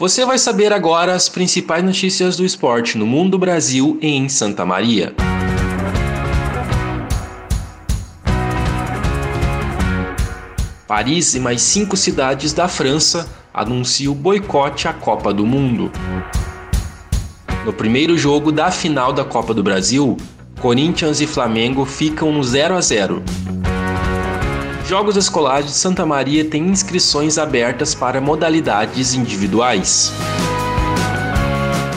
Você vai saber agora as principais notícias do esporte no mundo, Brasil e em Santa Maria. Paris e mais cinco cidades da França anunciam boicote à Copa do Mundo. No primeiro jogo da final da Copa do Brasil, Corinthians e Flamengo ficam no 0 a 0. Jogos Escolares de Santa Maria têm inscrições abertas para modalidades individuais.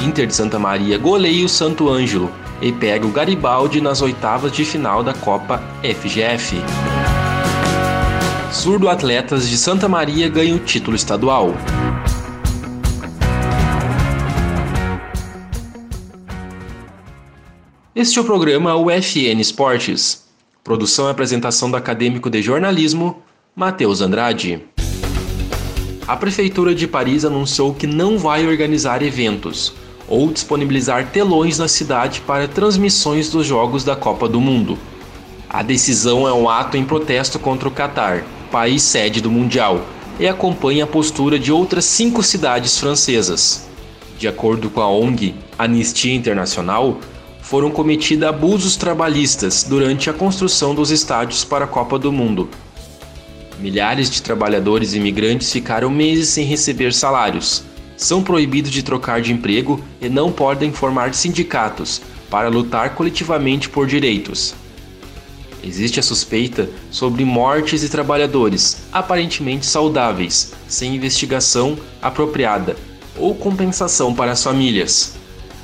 Inter de Santa Maria goleia o Santo Ângelo e pega o Garibaldi nas oitavas de final da Copa FGF. Surdo Atletas de Santa Maria ganham o título estadual. Este é o programa UFN Esportes. Produção e apresentação do acadêmico de jornalismo, Matheus Andrade. A Prefeitura de Paris anunciou que não vai organizar eventos ou disponibilizar telões na cidade para transmissões dos Jogos da Copa do Mundo. A decisão é um ato em protesto contra o Catar, país sede do Mundial, e acompanha a postura de outras cinco cidades francesas. De acordo com a ONG Anistia Internacional, foram cometidos abusos trabalhistas durante a construção dos estádios para a Copa do Mundo. Milhares de trabalhadores imigrantes ficaram meses sem receber salários, são proibidos de trocar de emprego e não podem formar sindicatos para lutar coletivamente por direitos. Existe a suspeita sobre mortes de trabalhadores aparentemente saudáveis, sem investigação apropriada ou compensação para as famílias.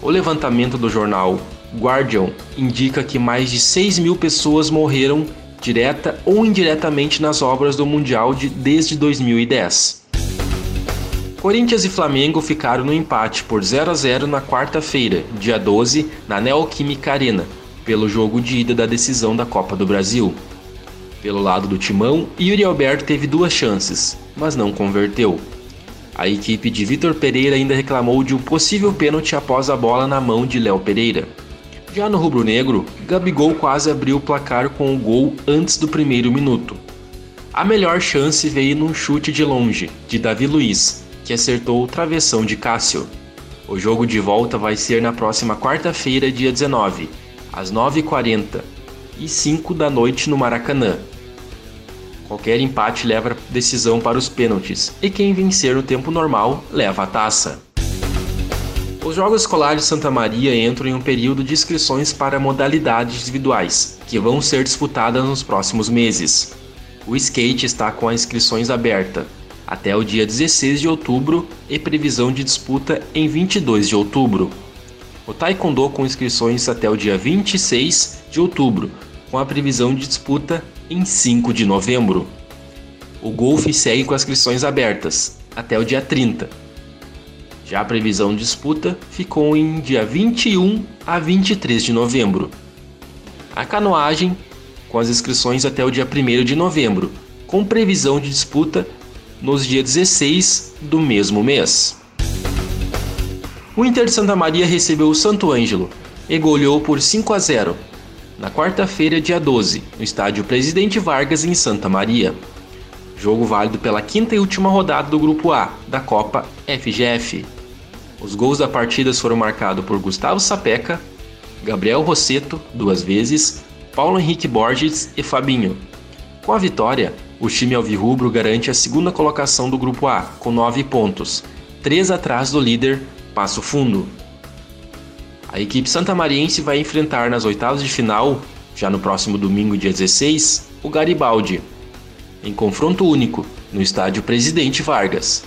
O levantamento do jornal Guardian indica que mais de 6 mil pessoas morreram direta ou indiretamente nas obras do Mundial de, desde 2010. Corinthians e Flamengo ficaram no empate por 0 a 0 na quarta-feira, dia 12, na Neoquímica Arena, pelo jogo de ida da decisão da Copa do Brasil. Pelo lado do Timão, Yuri Alberto teve duas chances, mas não converteu. A equipe de Vitor Pereira ainda reclamou de um possível pênalti após a bola na mão de Léo Pereira. Já no rubro-negro, Gabigol quase abriu o placar com o gol antes do primeiro minuto. A melhor chance veio num chute de longe, de Davi Luiz, que acertou o travessão de Cássio. O jogo de volta vai ser na próxima quarta-feira, dia 19, às 9h40 e 5 da noite no Maracanã. Qualquer empate leva a decisão para os pênaltis, e quem vencer no tempo normal leva a taça. Os Jogos Escolares Santa Maria entram em um período de inscrições para modalidades individuais, que vão ser disputadas nos próximos meses. O skate está com as inscrições abertas até o dia 16 de outubro e previsão de disputa em 22 de outubro. O Taekwondo com inscrições até o dia 26 de outubro, com a previsão de disputa em 5 de novembro. O golfe segue com as inscrições abertas até o dia 30 já a previsão de disputa ficou em dia 21 a 23 de novembro. A canoagem, com as inscrições até o dia 1 de novembro, com previsão de disputa nos dias 16 do mesmo mês. O Inter de Santa Maria recebeu o Santo Ângelo e goleou por 5 a 0 na quarta-feira, dia 12, no estádio Presidente Vargas, em Santa Maria. Jogo válido pela quinta e última rodada do Grupo A da Copa FGF. Os gols da partida foram marcados por Gustavo Sapeca, Gabriel Rosseto, duas vezes, Paulo Henrique Borges e Fabinho. Com a vitória, o time alvirrubro garante a segunda colocação do Grupo A, com nove pontos, três atrás do líder Passo Fundo. A equipe santamariense vai enfrentar nas oitavas de final, já no próximo domingo, dia 16, o Garibaldi, em confronto único, no estádio Presidente Vargas.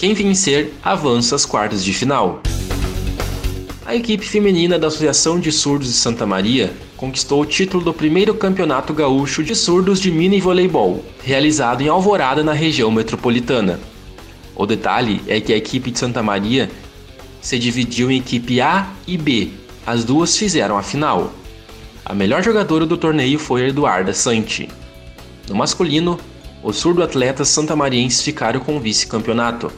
Quem vencer avança às quartas de final. A equipe feminina da Associação de Surdos de Santa Maria conquistou o título do primeiro Campeonato Gaúcho de Surdos de Mini Voleibol, realizado em Alvorada, na região metropolitana. O detalhe é que a equipe de Santa Maria se dividiu em equipe A e B. As duas fizeram a final. A melhor jogadora do torneio foi Eduarda Santi. No masculino, os surdo-atletas santamarienses ficaram com o vice-campeonato.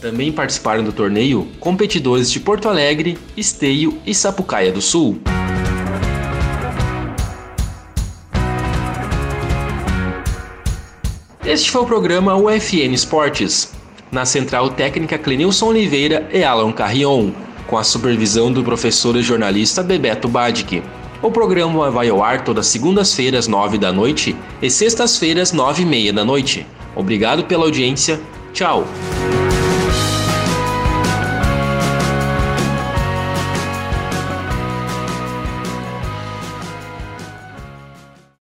Também participaram do torneio competidores de Porto Alegre, Esteio e Sapucaia do Sul. Este foi o programa UFN Esportes, na central técnica Clenilson Oliveira e Alan Carrion, com a supervisão do professor e jornalista Bebeto Badic. O programa vai ao ar todas segundas-feiras, nove da noite e sextas-feiras, nove e meia da noite. Obrigado pela audiência. Tchau!